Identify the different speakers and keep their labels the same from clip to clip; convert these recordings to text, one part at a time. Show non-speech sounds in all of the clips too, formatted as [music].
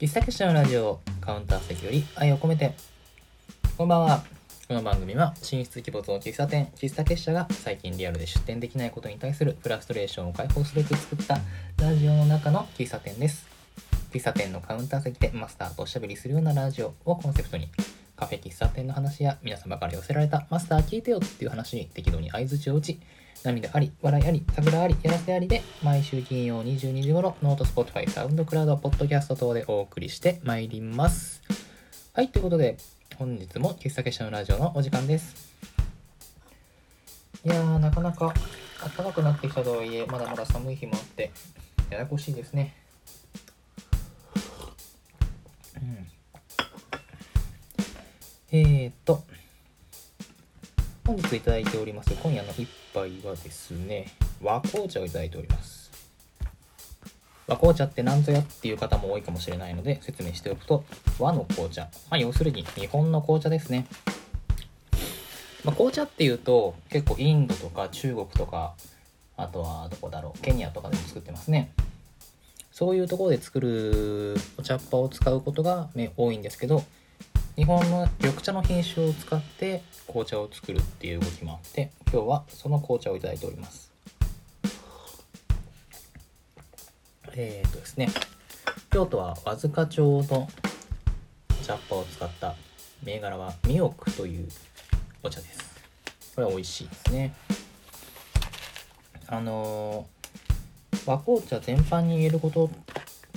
Speaker 1: 喫茶結社のラジオカウンター席より愛を込めて。こんばんは。この番組は神出鬼没の喫茶店喫茶結社が最近リアルで出店できないことに対するフラストレーションを解放すべく作ったラジオの中の喫茶店です。喫茶店のカウンター席でマスターとおしゃべりするようなラジオをコンセプトにカフェ喫茶店の話や皆様から寄せられたマスター聞いてよっていう話に適度に相づちを打ち涙あり、笑いあり、サクラあり、やらせありで、毎週金曜22時頃、 note、Spotify、SoundCloud、ポッドキャスト等でお送りしてまいります。はい、ということで、本日も喫茶結社のラジオのお時間です。いやー、なかなか暖かくなってきたとはいえ、まだまだ寒い日もあって、ややこしいですね。うん。えーっと、本日いただいております今夜の一杯はですね和紅茶をいただいております。和紅茶って何ぞやっていう方も多いかもしれないので説明しておくと和の紅茶、まあ、要するに日本の紅茶ですね、まあ、紅茶っていうと結構インドとか中国とかあとはどこだろうケニアとかでも作ってますね。そういうところで作るお茶っ葉を使うことが多いんですけど日本の緑茶の品種を使って紅茶を作るっていう動きもあって今日はその紅茶をいただいております。えー、っとですね京都は和塚町の茶葉を使った銘柄はミオクというお茶です。これは美味しいですね。あのー和紅茶全般に言えること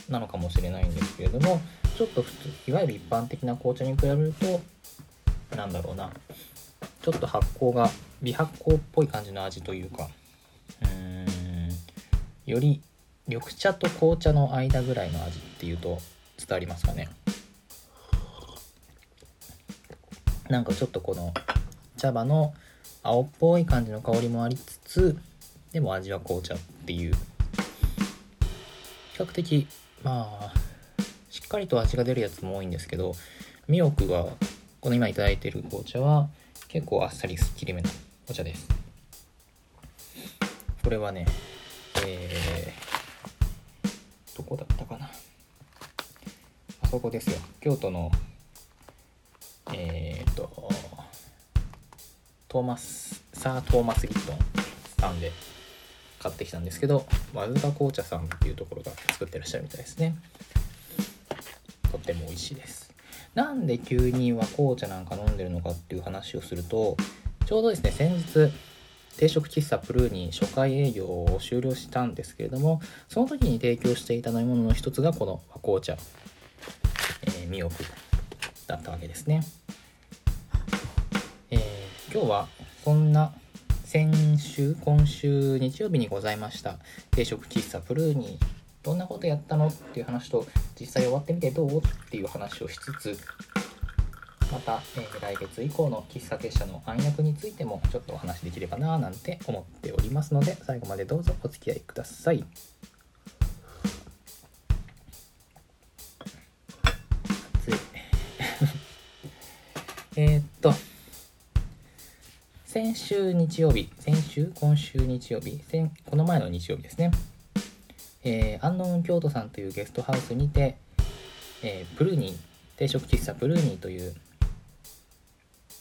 Speaker 1: なのかもしれないんですけれどもちょっと普通いわゆる一般的な紅茶に比べるとなんだろうな。ちょっと発酵が微発酵っぽい感じの味というか。うーん。より緑茶と紅茶の間ぐらいの味っていうと伝わりますかね。なんかちょっとこの茶葉の青っぽい感じの香りもありつつでも味は紅茶っていう。比較的まあかりと味が出るやつも多いんですけどミオクがこの今いただいている紅茶は結構あっさりすっきりめのお茶です。これはねえー、どこだったかな。あそこですよ。京都のえー、っとトーマスサー・トーマス・ギットンさんで買ってきたんですけど和塚紅茶さんっていうところが作ってらっしゃるみたいですね。とっても美味しいです。なんで急に和紅茶なんか飲んでるのかっていう話をするとちょうどですね先日定食喫茶プルーに初回営業を終了したんですけれどもその時に提供していた飲み物の一つがこの和紅茶、えー、ミオクだったわけですね、えー今日はそんな先週今週日曜日にございました定食喫茶プルーにどんなことやったのっていう話と実際終わってみてどうっていう話をしつつまた、えー来月以降の喫茶結社の暗躍についてもちょっとお話できればななんて思っておりますので最後までどうぞお付き合いください。熱い。[laughs] えっと先週日曜日先週今週日曜日この前の日曜日ですね。えー、アンノーン京都さんというゲストハウスにて、えープルーニー定食喫茶プルーニーという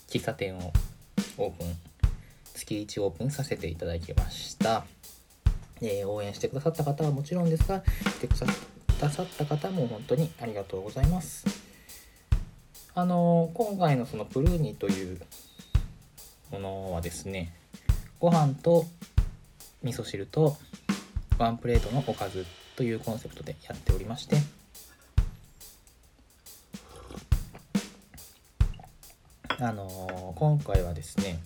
Speaker 1: 喫茶店をオープン月1オープンさせていただきました、えー応援してくださった方はもちろんですが来てくださった方も本当にありがとうございます。あの今回のそのプルーニーというものはですねご飯と味噌汁とワンプレートのおかずというコンセプトでやっておりまして。あのー今回はですね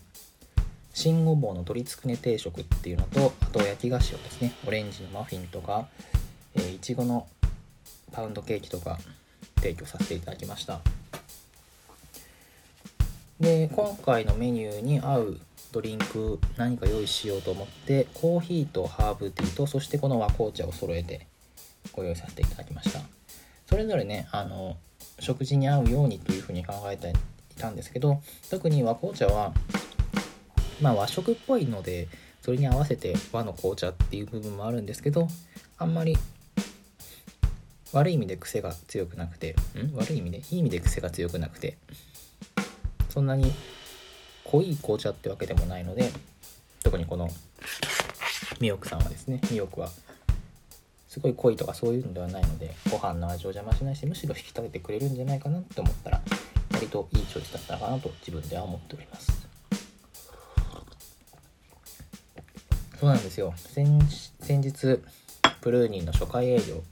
Speaker 1: 新ごぼうの鶏つくね定食っていうのとあと焼き菓子をですねオレンジのマフィンとかえーいちごのパウンドケーキとか提供させていただきました。で今回のメニューに合うドリンク何か用意しようと思ってコーヒーとハーブティーとそしてこの和紅茶を揃えてご用意させていただきました。それぞれねあの食事に合うようにというふうに考えていたんですけど特に和紅茶はまあ和食っぽいのでそれに合わせて和の紅茶っていう部分もあるんですけどあんまり悪い意味で癖が強くなくてん？悪い意味で？いい意味で癖が強くなくてそんなに濃い紅茶ってわけでもないので特にこのミヨクさんはですねミヨクはすごい濃いとかそういうのではないのでご飯の味を邪魔しないしむしろ引き立ててくれるんじゃないかなって思ったら割といいチョイスだったかなと自分では思っております。そうなんですよ。先日プルーニーの初回営業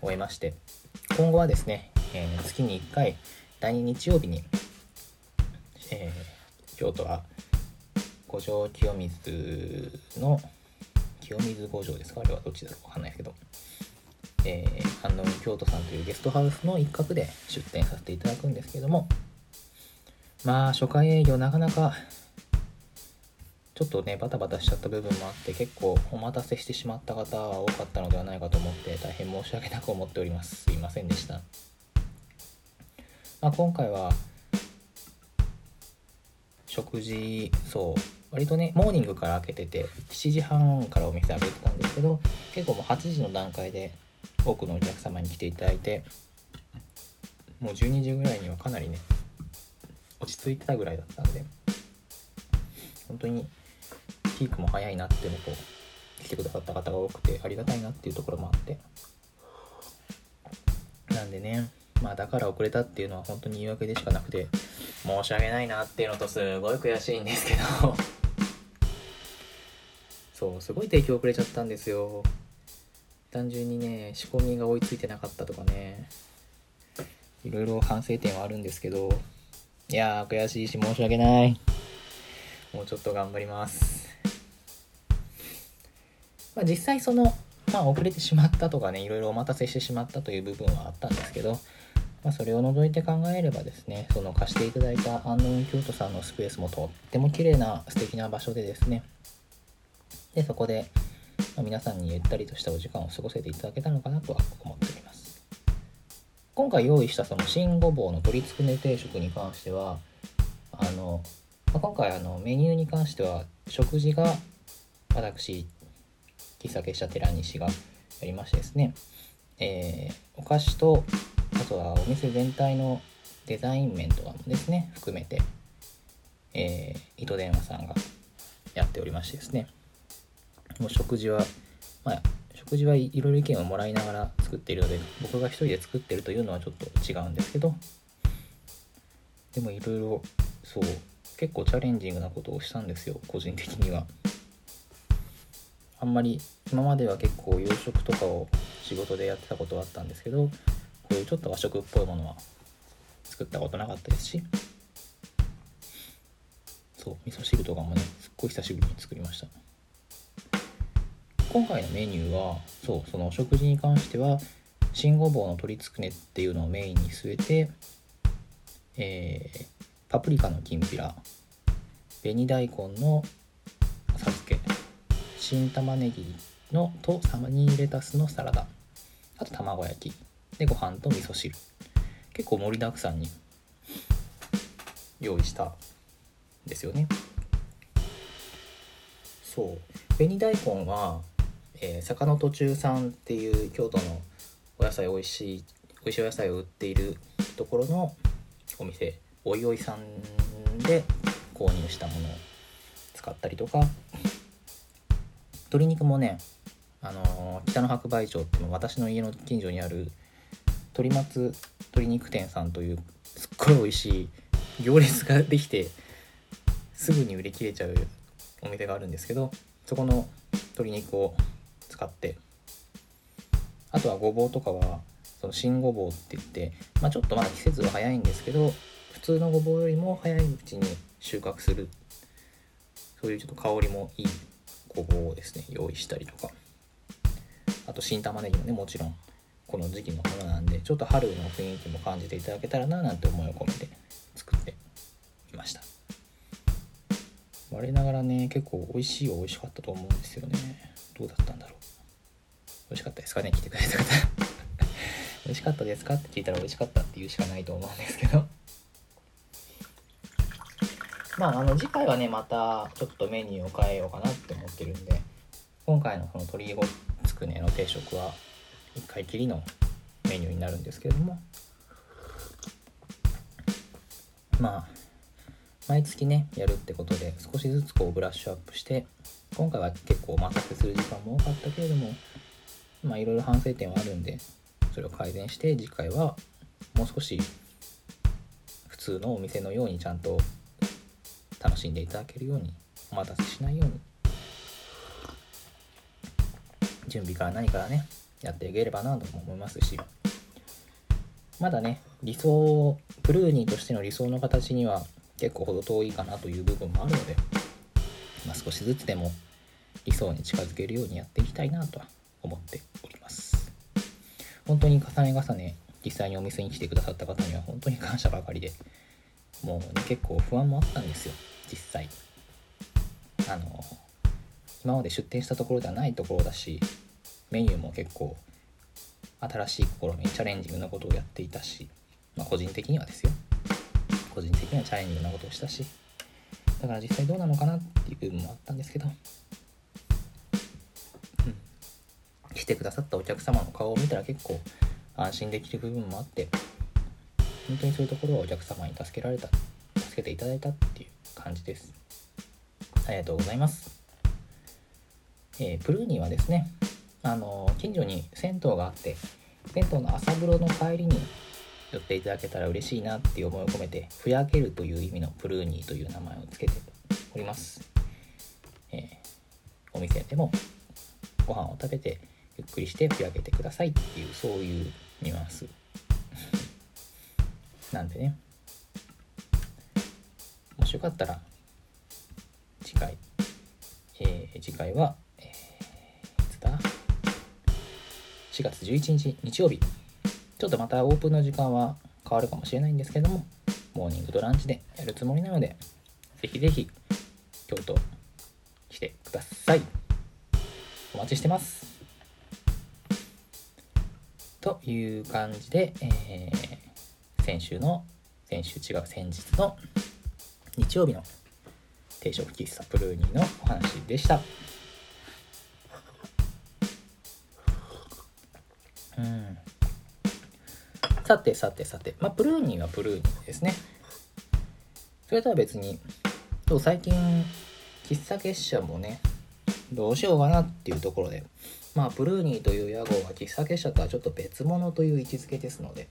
Speaker 1: 終えまして今後はですね、えー、月に1回第2日曜日に、京都は五条清水の清水五条ですか？あれはどっちだろう？わかんないですけど、えー、安納京都さんというゲストハウスの一角で出店させていただくんですけども。まあ初回営業なかなかちょっとねバタバタしちゃった部分もあって結構お待たせしてしまった方は多かったのではないかと思って大変申し訳なく思っております。すいませんでした、まあ、今回は食事そう割とねモーニングから開けてて7時半からお店開けてたんですけど結構もう8時の段階で多くのお客様に来ていただいてもう12時ぐらいにはかなりね落ち着いてたぐらいだったんで本当にピークも早いなっていうのと来てくださった方が多くてありがたいなっていうところもあって。なんでねまあだから遅れたっていうのは本当に言い訳でしかなくて申し訳ないなっていうのとすごい悔しいんですけど。[laughs] そうすごい提供遅れちゃったんですよ。単純にね仕込みが追いついてなかったとかね。いろいろ反省点はあるんですけど。いやー悔しいし申し訳ない。もうちょっと頑張ります。まあ実際そのまあ遅れてしまったとかねいろいろお待たせしてしまったという部分はあったんですけど。まあ、それを除いて考えればですねその貸していただいた安納京都さんのスペースもとっても綺麗な素敵な場所でですねでそこで、ま、皆さんにゆったりとしたお時間を過ごせていただけたのかなとは思っております。今回用意したその新ごぼうの鶏つくね定食に関してはあの、まあ、今回あのメニューに関しては食事が私喫茶結社寺西がやりましてですね、えー、お菓子とあとはお店全体のデザイン面とかもですね含めて、えー、糸電話さんがやっておりましてですね。もう食事は、まあ、食事はいろいろ意見をもらいながら作っているので僕が一人で作ってるというのはちょっと違うんですけどでもいろいろそう結構チャレンジングなことをしたんですよ個人的には。あんまり今までは結構洋食とかを仕事でやってたことはあったんですけどちょっと和食っぽいものは作ったことなかったですし。そう味噌汁とかもねすっごい久しぶりに作りました。今回のメニューはそうそのお食事に関しては新ごぼうの鶏つくねっていうのをメインに据えて、えー、パプリカのきんぴら紅大根の浅漬け新玉ねぎのとサマニーレタスのサラダあと卵焼き。でご飯と味噌汁。結構盛りだくさんに用意したんですよね。そう。紅大根はえー、坂の途中さんっていう京都のお野菜美味しい美味しいお野菜を売っているところのお店。おいおいさんで購入したものを使ったりとか。鶏肉もねあのー、北の白梅町って私の家の近所にある鳥松鶏肉店さんというすっごい美味しい行列ができてすぐに売り切れちゃうお店があるんですけどそこの鶏肉を使ってあとはごぼうとかはその新ごぼうって言って、まあ、ちょっとまだ季節は早いんですけど普通のごぼうよりも早いうちに収穫する。そういうちょっと香りもいいごぼうをですね用意したりとか。あと新玉ねぎもねもちろんこの時期のものなんでちょっと春の雰囲気も感じていただけたらななんて思いを込めて作ってみました。我ながらね結構美味しいは美味しかったと思うんですよね。どうだったんだろう。美味しかったですかね？来てくれた方。[laughs] 美味しかったですか？って聞いたら美味しかったって言うしかないと思うんですけど。まああの次回はねまたちょっとメニューを変えようかなって思ってるんで今回のこの鶏ごつくねの定食は1回きりのメニューになるんですけれども。まあ毎月ねやるってことで少しずつこうブラッシュアップして今回は結構お待たせする時間も多かったけれどもまあいろいろ反省点はあるんでそれを改善して次回はもう少し普通のお店のようにちゃんと楽しんでいただけるようにお待たせしないように。準備から何からね。やっていければなと思いますしまだね理想プルーニーとしての理想の形には結構程遠いかなという部分もあるので、まあ、少しずつでも理想に近づけるようにやっていきたいなとは思っております。本当に重ね重ね実際にお店に来てくださった方には本当に感謝ばかりでもう、ね、結構不安もあったんですよ実際。あの今まで出店したところではないところだしメニューも結構新しい試みチャレンジングなことをやっていたし、まあ、個人的にはですよ。個人的にはチャレンジングなことをしたしだから実際どうなのかなっていう部分もあったんですけど、うん、来てくださったお客様の顔を見たら結構安心できる部分もあって本当にそういうところはお客様に助けられた助けていただいたっていう感じです。ありがとうございます。えー、プルーニーはですねあの近所に銭湯があって銭湯の朝風呂の帰りに寄っていただけたら嬉しいなっていう思いを込めてふやけるという意味のプルーニーという名前を付けております、えー、お店でもご飯を食べてゆっくりしてふやけてくださいっていうそういうニュアンス。[laughs] なんでね。もしよかったら次回、えー、次回は4月11日日曜日。ちょっとまたオープンの時間は変わるかもしれないんですけどもモーニングとランチでやるつもりなのでぜひぜひ京都来てください。お待ちしてます。という感じで、えー、先週の先週違う先日の日曜日の定食喫茶プルーニーのお話でした。さてさてさて。まあプルーニーはプルーニーですね。それとは別に最近喫茶結社もねどうしようかなっていうところで。まあプルーニーという屋号は喫茶結社とはちょっと別物という位置づけですので。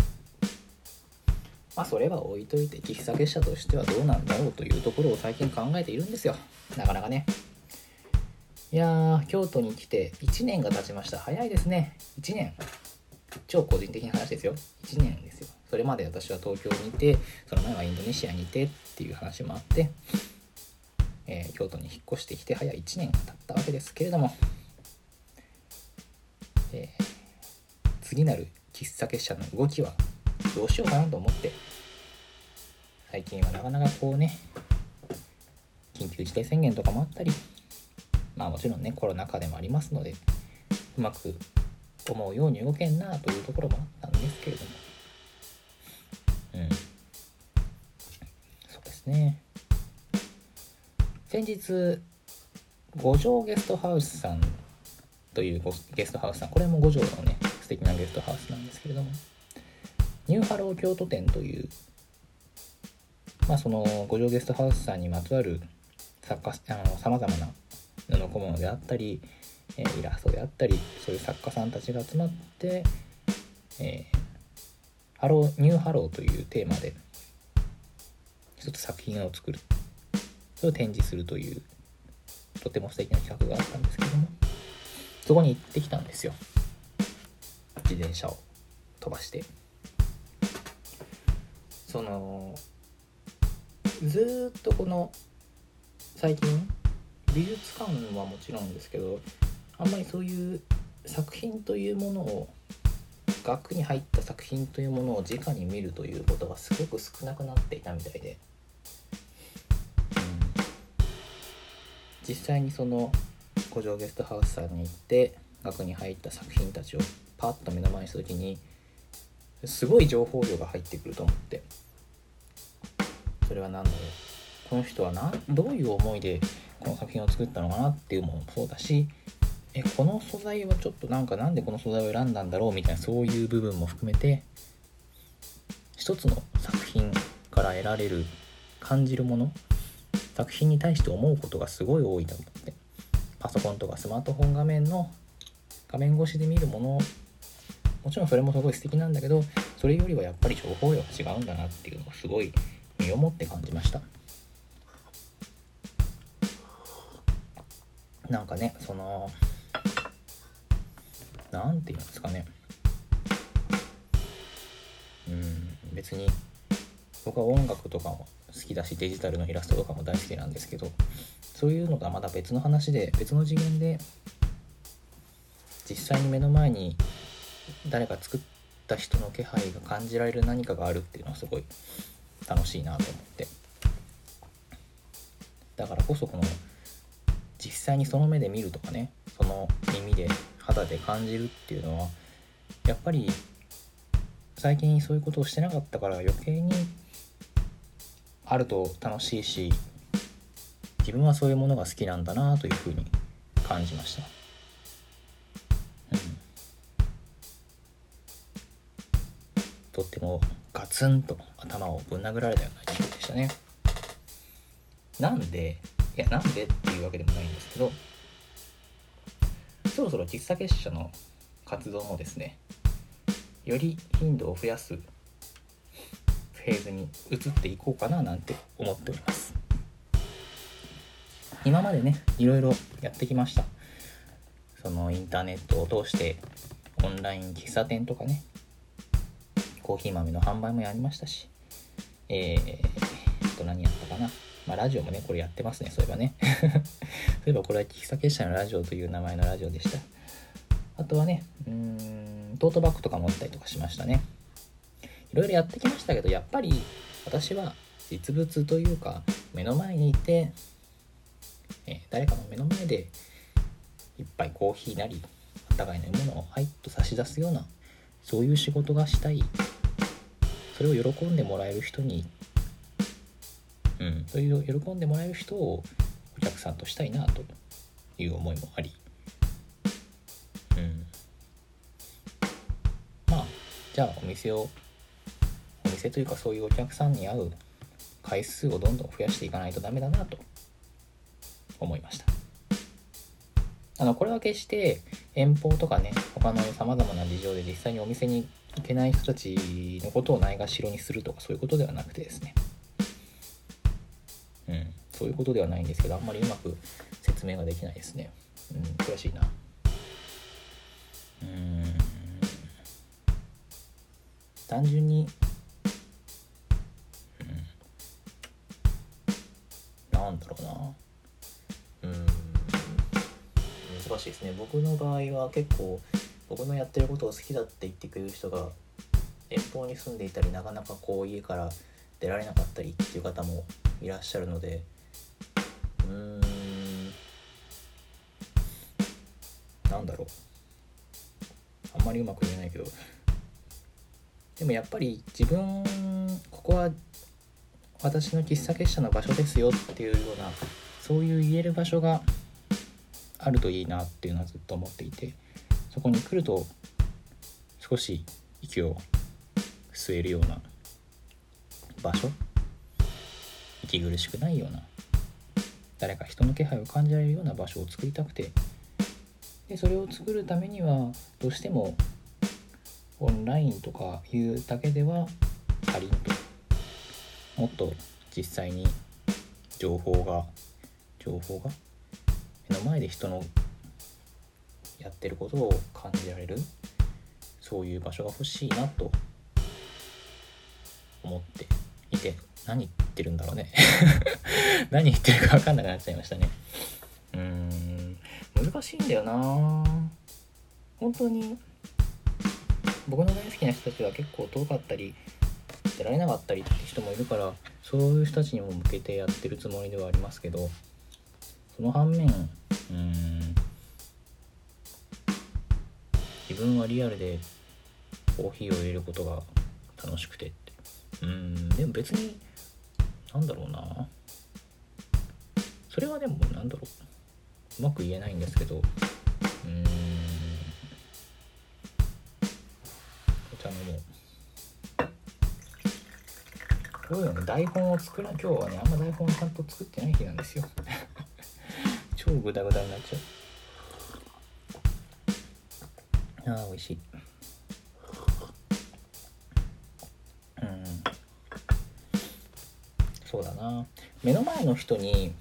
Speaker 1: まあそれは置いといて喫茶結社としてはどうなんだろうというところを最近考えているんですよ。なかなかね。いやー京都に来て1年が経ちました。早いですね。1年。超個人的な話ですよ。1年ですよ。それまで私は東京にいてその前はインドネシアにいてっていう話もあって、えー、京都に引っ越してきて早1年が経ったわけですけれども、えー、次なる喫茶結社の動きはどうしようかなと思って最近はなかなかこうね緊急事態宣言とかもあったりまあもちろんねコロナ禍でもありますのでうまく思うように動けんなというところもあったんですけれども。うん。そうですね。先日五条ゲストハウスさんというゲストハウスさんこれも五条のね素敵なゲストハウスなんですけれども。 New Hello 京都展というまあその五条ゲストハウスさんにまつわる作家さまざまな布小物であったりえイラストであったりそういう作家さんたちが集まって、えー、 Hello New Hello というテーマで一つ作品を作るそれを展示するというとても素敵な企画があったんですけどもそこに行ってきたんですよ。自転車を飛ばして。そのずっとこの最近美術館はもちろんですけどあんまりそういう作品というものを額に入った作品というものを直に見るということがすごく少なくなっていたみたいで、うん、実際にその古城ゲストハウスさんに行って額に入った作品たちをパッと目の前にした時にすごい情報量が入ってくると思って。それは何だろうこの人はどういう思いでこの作品を作ったのかなっていうのもそうだしえこの素材はちょっとなんかなんでこの素材を選んだんだろうみたいなそういう部分も含めて一つの作品から得られる感じるもの作品に対して思うことがすごい多いと思ってパソコンとかスマートフォン画面の画面越しで見るものもちろんそれもすごい素敵なんだけどそれよりはやっぱり情報量が違うんだなっていうのをすごい身をもって感じました。なんかねその何て言うんですかね。うん別に僕は音楽とかも好きだしデジタルのイラストとかも大好きなんですけどそういうのがまだ別の話で別の次元で実際に目の前に誰か作った人の気配が感じられる何かがあるっていうのはすごい楽しいなと思って。だからこそこの実際にその目で見るとかねその耳で肌で感じるっていうのはやっぱり最近そういうことをしてなかったから余計にあると楽しいし自分はそういうものが好きなんだなというふうに感じました、うん、とってもガツンと頭をぶん殴られたような印象でしたね。なんでいやなんでっていうわけでもないんですけどそろそろ喫茶結社の活動もですねより頻度を増やすフェーズに移っていこうかななんて思っております。今までねいろいろやってきました。そのインターネットを通してオンライン喫茶店とかねコーヒー豆の販売もやりましたしえー、と何やったかな。まあ、ラジオもね、これやってますね、そういえばね。[laughs] そういえばこれは喫茶結社のラジオという名前のラジオでした。あとはね、うーん、トートバッグとか持ったりとかしましたね。いろいろやってきましたけど、やっぱり私は実物というか、目の前にいて、え、誰かの目の前でいっぱいコーヒーなり、お互いのものをはいと差し出すような、そういう仕事がしたい。それを喜んでもらえる人にうん、そういう喜んでもらえる人をお客さんとしたいなという思いもあり、うん、まあじゃあお店をお店というかそういうお客さんに会う回数をどんどん増やしていかないとダメだなと思いました。あのこれは決して遠方とかね他のさまざまな事情で実際にお店に行けない人たちのことをないがしろにするとかそういうことではなくてですね。うん、そういうことではないんですけどあんまりうまく説明ができないですね、うん、悔しいな。うん。単純に、うん、なんだろうな。うん。難しいですね。僕の場合は結構僕のやってることを好きだって言ってくれる人が遠方に住んでいたりなかなかこう家から出られなかったりっていう方もいらっしゃるのでうーん。なんだろう。あんまりうまく言えないけど。でもやっぱり自分ここは私の喫茶結社の場所ですよっていうようなそういう言える場所があるといいなっていうのはずっと思っていてそこに来ると少し息を吸えるような場所息苦しくないような誰か人の気配を感じられるような場所を作りたくて。でそれを作るためにはどうしてもオンラインとかいうだけでは足りんと。もっと実際に情報が情報が目の前で人のやってることを感じられるそういう場所が欲しいなと思っていて。何言ってるんだろうね。[laughs] 何言ってるか分かんなくなっちゃいましたね。うーん。難しいんだよな。本当に。僕の大好きな人たちは結構遠かったり出られなかったりって人もいるからそういう人たちにも向けてやってるつもりではありますけどその反面うん。自分はリアルでコーヒーを入れることが楽しくてって。うん。でも別になんだろうな。それはでもなんだろう。うまく言えないんですけど。うん。お茶飲もう。こういうのね台本を作ら今日はねあんま台本をちゃんと作ってない日なんですよ。[laughs] 超グダグダになっちゃう。あー美味しい。そうだな。目の前の人に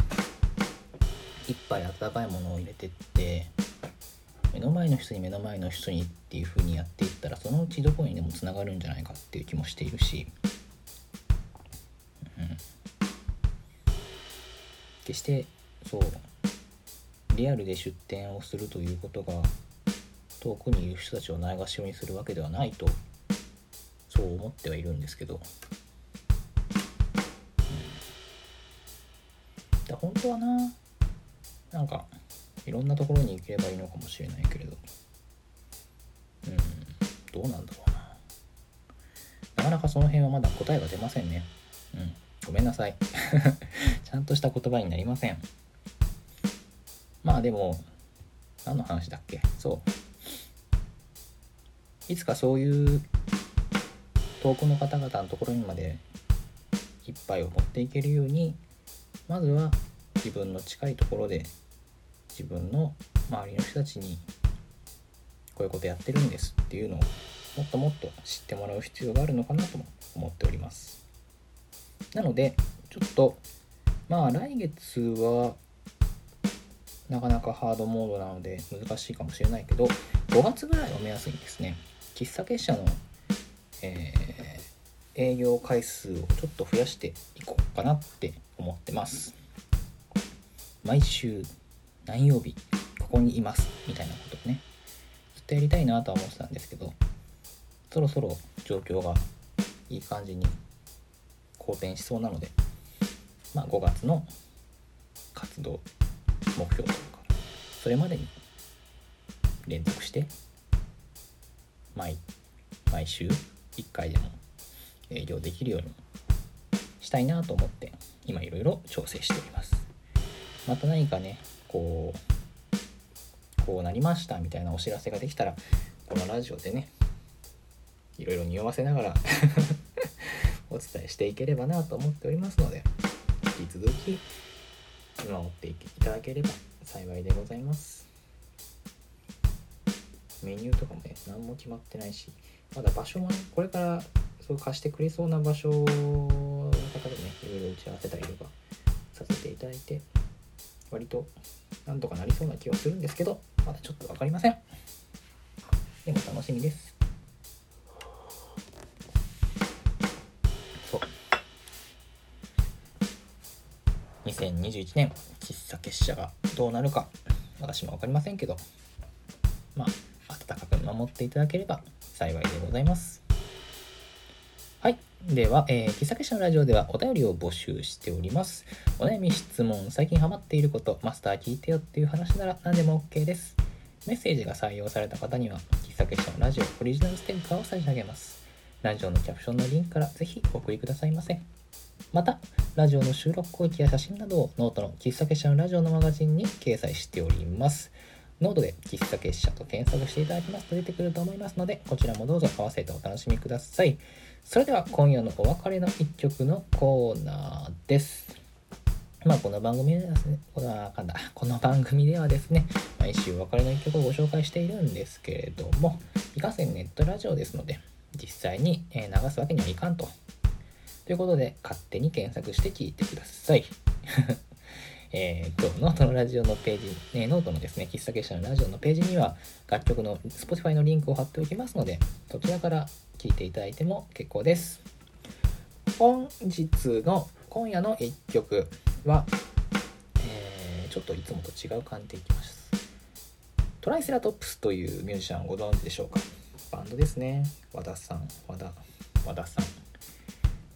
Speaker 1: 一杯温かいものを入れてって目の前の人に目の前の人にっていう風にやっていったらそのうちどこにでもつながるんじゃないかっていう気もしているし、うん、決してそうリアルで出店をするということが遠くにいる人たちをないがしろにするわけではないとそう思ってはいるんですけど、本当はな。なんかいろんなところに行ければいいのかもしれないけれど。うん。どうなんだろうな。なかなかその辺はまだ答えが出ませんね。うん。ごめんなさい。[laughs] ちゃんとした言葉になりません。まあでも何の話だっけ？そう。いつかそういう遠くの方々のところにまで一杯を持っていけるようにまずは自分の近いところで自分の周りの人たちにこういうことやってるんですっていうのをもっともっと知ってもらう必要があるのかなとも思っております。なのでちょっとまあ来月はなかなかハードモードなので難しいかもしれないけど5月ぐらいを目安にですね喫茶結社の、えー、営業回数をちょっと増やしていこうかなって思ってます。毎週何曜日ここにいますみたいなことをね。ずっとやりたいなとは思ってたんですけどそろそろ状況がいい感じに好転しそうなのでまあ5月の活動目標というかそれまでに連続して毎毎週1回でも営業できるようにしたいなと思って今いろいろ調整しております。また何かねこうこうなりましたみたいなお知らせができたらこのラジオでねいろいろ匂わせながら [laughs] お伝えしていければなと思っておりますので引き続き見守っていただければ幸いでございます。メニューとかもね何も決まってないしまだ場所もねこれからそう貸してくれそうな場所の方でねいろいろ打ち合わせたりとかさせていただいて割となんとかなりそうな気はするんですけどまだちょっと分かりません。でも楽しみです。そう。2021年喫茶結社がどうなるか私も分かりませんけどまあ温かく見守っていただければ幸いでございます。では、えー、喫茶結社のラジオではお便りを募集しております。お悩み質問最近ハマっていることマスター聞いてよっていう話なら何でも OK です。メッセージが採用された方には喫茶結社のラジオオリジナルステッカーを差し上げます。ラジオのキャプションのリンクからぜひお送りくださいませ。またラジオの収録後記や写真などをノートの喫茶結社のラジオのマガジンに掲載しております。ノートで喫茶結社と検索していただきますと出てくると思いますのでこちらもどうぞ合わせてお楽しみください。それでは今夜のお別れの一曲のコーナーですまあこの番組ではですね、このかんだこの番組ではですね、毎週お別れの一曲をご紹介しているんですけれども、いかんせんネットラジオですので、実際に流すわけにはいかんと。ということで、勝手に検索して聴いてください。[laughs] えー、と、ノートのラジオのページ、えー、ノートのですね、喫茶結社のラジオのページには、楽曲の Spotify のリンクを貼っておきますので、そちらから聴いていただいても結構です。本日の、今夜の一曲は、えー、ちょっといつもと違う感じでいきます。トライセラトップスというミュージシャンご存知でしょうか？バンドですね。和田さん、和田、和田さん、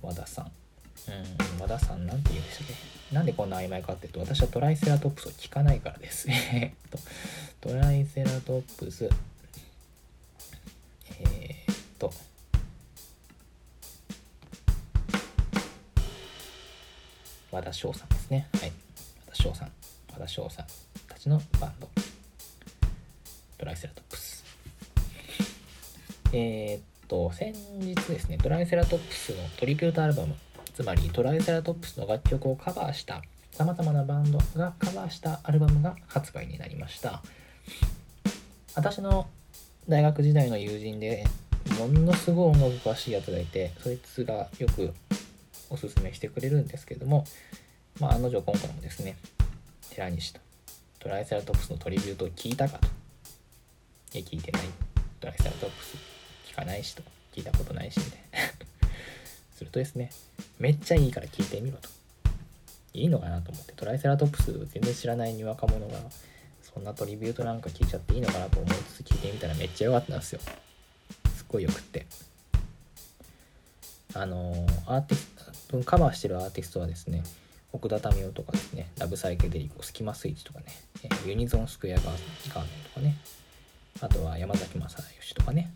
Speaker 1: 和田さん。うん、和田さんなんて言うんでしたっけ？なんでこんな曖昧かっていうと、私はトライセラトップスを聞かないからです。えっと、トライセラトップス、えー、っと、和田唱さんですね。はい。和田唱さん。和田唱さんたちのバンド。トライセラトップスえー、っと先日ですねトライセラトップスのトリビュートアルバムつまりトライセラトップスの楽曲をカバーしたさまざまなバンドがカバーしたアルバムが発売になりました私の大学時代の友人でものすごい音楽詳しいやつがいてそいつがよくおすすめしてくれるんですけどもまあ案の定今回もですね寺西とトライセラトプスのトリビュートを聞いたかと。いや聞いてない。トライセラトプス聞かないしと。聞いたことないしみたいな。[laughs] するとですねめっちゃいいから聞いてみろと。いいのかなと思ってトライセラトプス全然知らないにわか者がそんなトリビュートなんか聞いちゃっていいのかなと思いつつ聞いてみたらめっちゃ良かったんですよ。すっごいよくって。あのアーティストカバーしてるアーティストはですね奥田民生とかですねラブサイケデリコスキマスイッチとかねユニゾンスクエアガーデンとかねあとは山崎正義とかね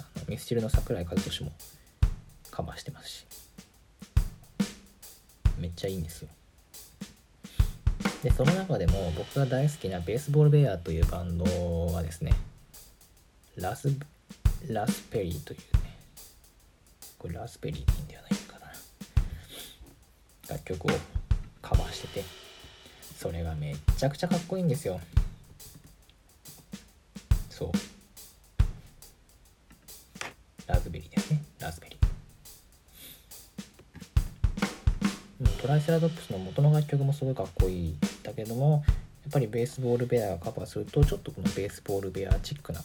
Speaker 1: あのミスチルの桜井和寿もカバーしてますし。めっちゃいいんですよ。でその中でも僕が大好きなベースボールベアというバンドはですねラスラスペリーというねこれラスペリーでいいんではないかな楽曲をカバーしててそれがめっちゃくちゃかっこいいんですよ。そう。ラズベリーですね。ラズベリー。トライセラトプスの元の楽曲もすごいかっこいい。だけどもやっぱり Base Ball Bear がカバーするとちょっとこの Base Ball Bear チックな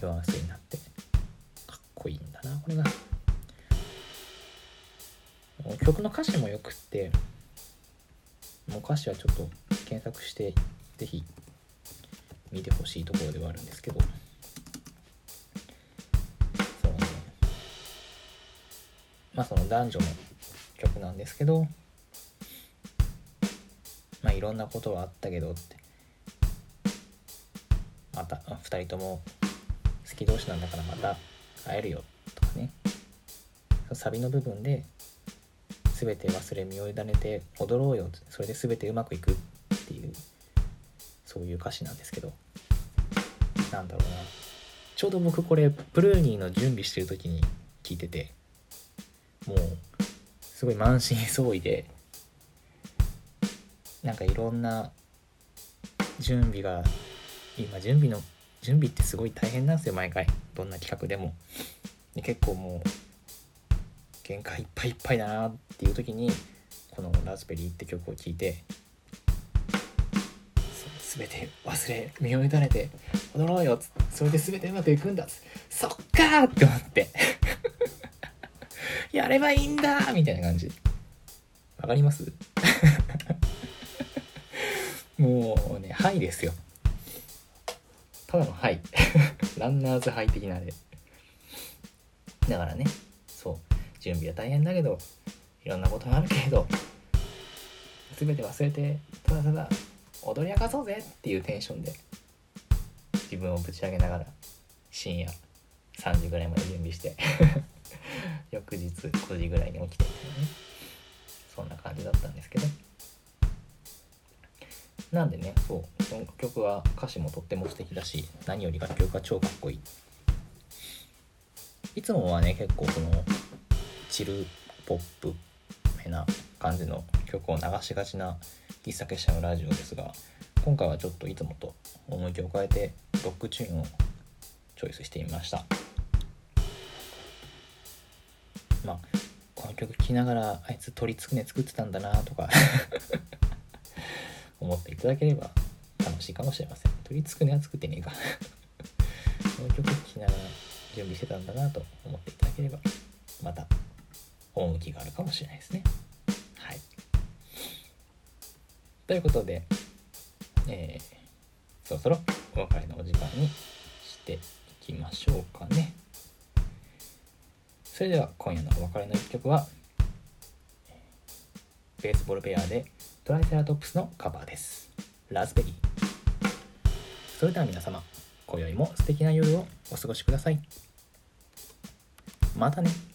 Speaker 1: ニュアンスになってかっこいいんだなこれが。曲の歌詞もよくってもう歌詞はちょっと検索して是非見てほしいところではあるんですけど。そうまあその男女の曲なんですけどまあいろんなことはあったけどって。また2人とも好き同士なんだからまた会えるよとかね。サビの部分で全て忘れ身を委ねて踊ろうよ。それで全てうまくいくっていうそういう歌詞なんですけど。なんだろうな。ちょうど僕これプルーニーの準備してる時に聞いててもうすごい満身創痍でなんかいろんな準備が今準備の準備ってすごい大変なんですよ毎回。どんな企画でも。で結構もう限界いっぱいいっぱいだなっていう時にこの「ラズベリー」って曲を聴いて全て忘れ身を委ねて踊ろうよそれで全てうまくいくんだそっかって思ってやればいいんだみたいな感じわかりますもうねはいですよただのはいランナーズハイ的なあれだからね準備は大変だけどいろんなことがあるけれど全て忘れてただただ踊り明かそうぜっていうテンションで自分をぶち上げながら深夜3時ぐらいまで準備して [laughs] 翌日5時ぐらいに起きてみたいなねそんな感じだったんですけど。なんでねそうこの曲は歌詞もとっても素敵だし何より楽曲が超かっこいい。いつもはね結構そのチルポップめな感じの曲を流しがちな喫茶結社のラジオですが今回はちょっといつもと趣を変えてロックチューンをチョイスしてみました。まあこの曲聴きながらあいつ鳥つくね作ってたんだなとか [laughs] 思っていただければ楽しいかもしれません。鳥つくねは作ってねえか。[laughs] この曲聴きながら準備してたんだなと思っていただければまた趣があるかもしれないですねはいということで、えー、そろそろお別れのお時間にしていきましょうかね。それでは今夜のお別れの一曲は、ベースボールベアでトライセラトップスのカバーです。ラズベリー。それでは皆様、今宵も素敵な夜をお過ごしください。またね。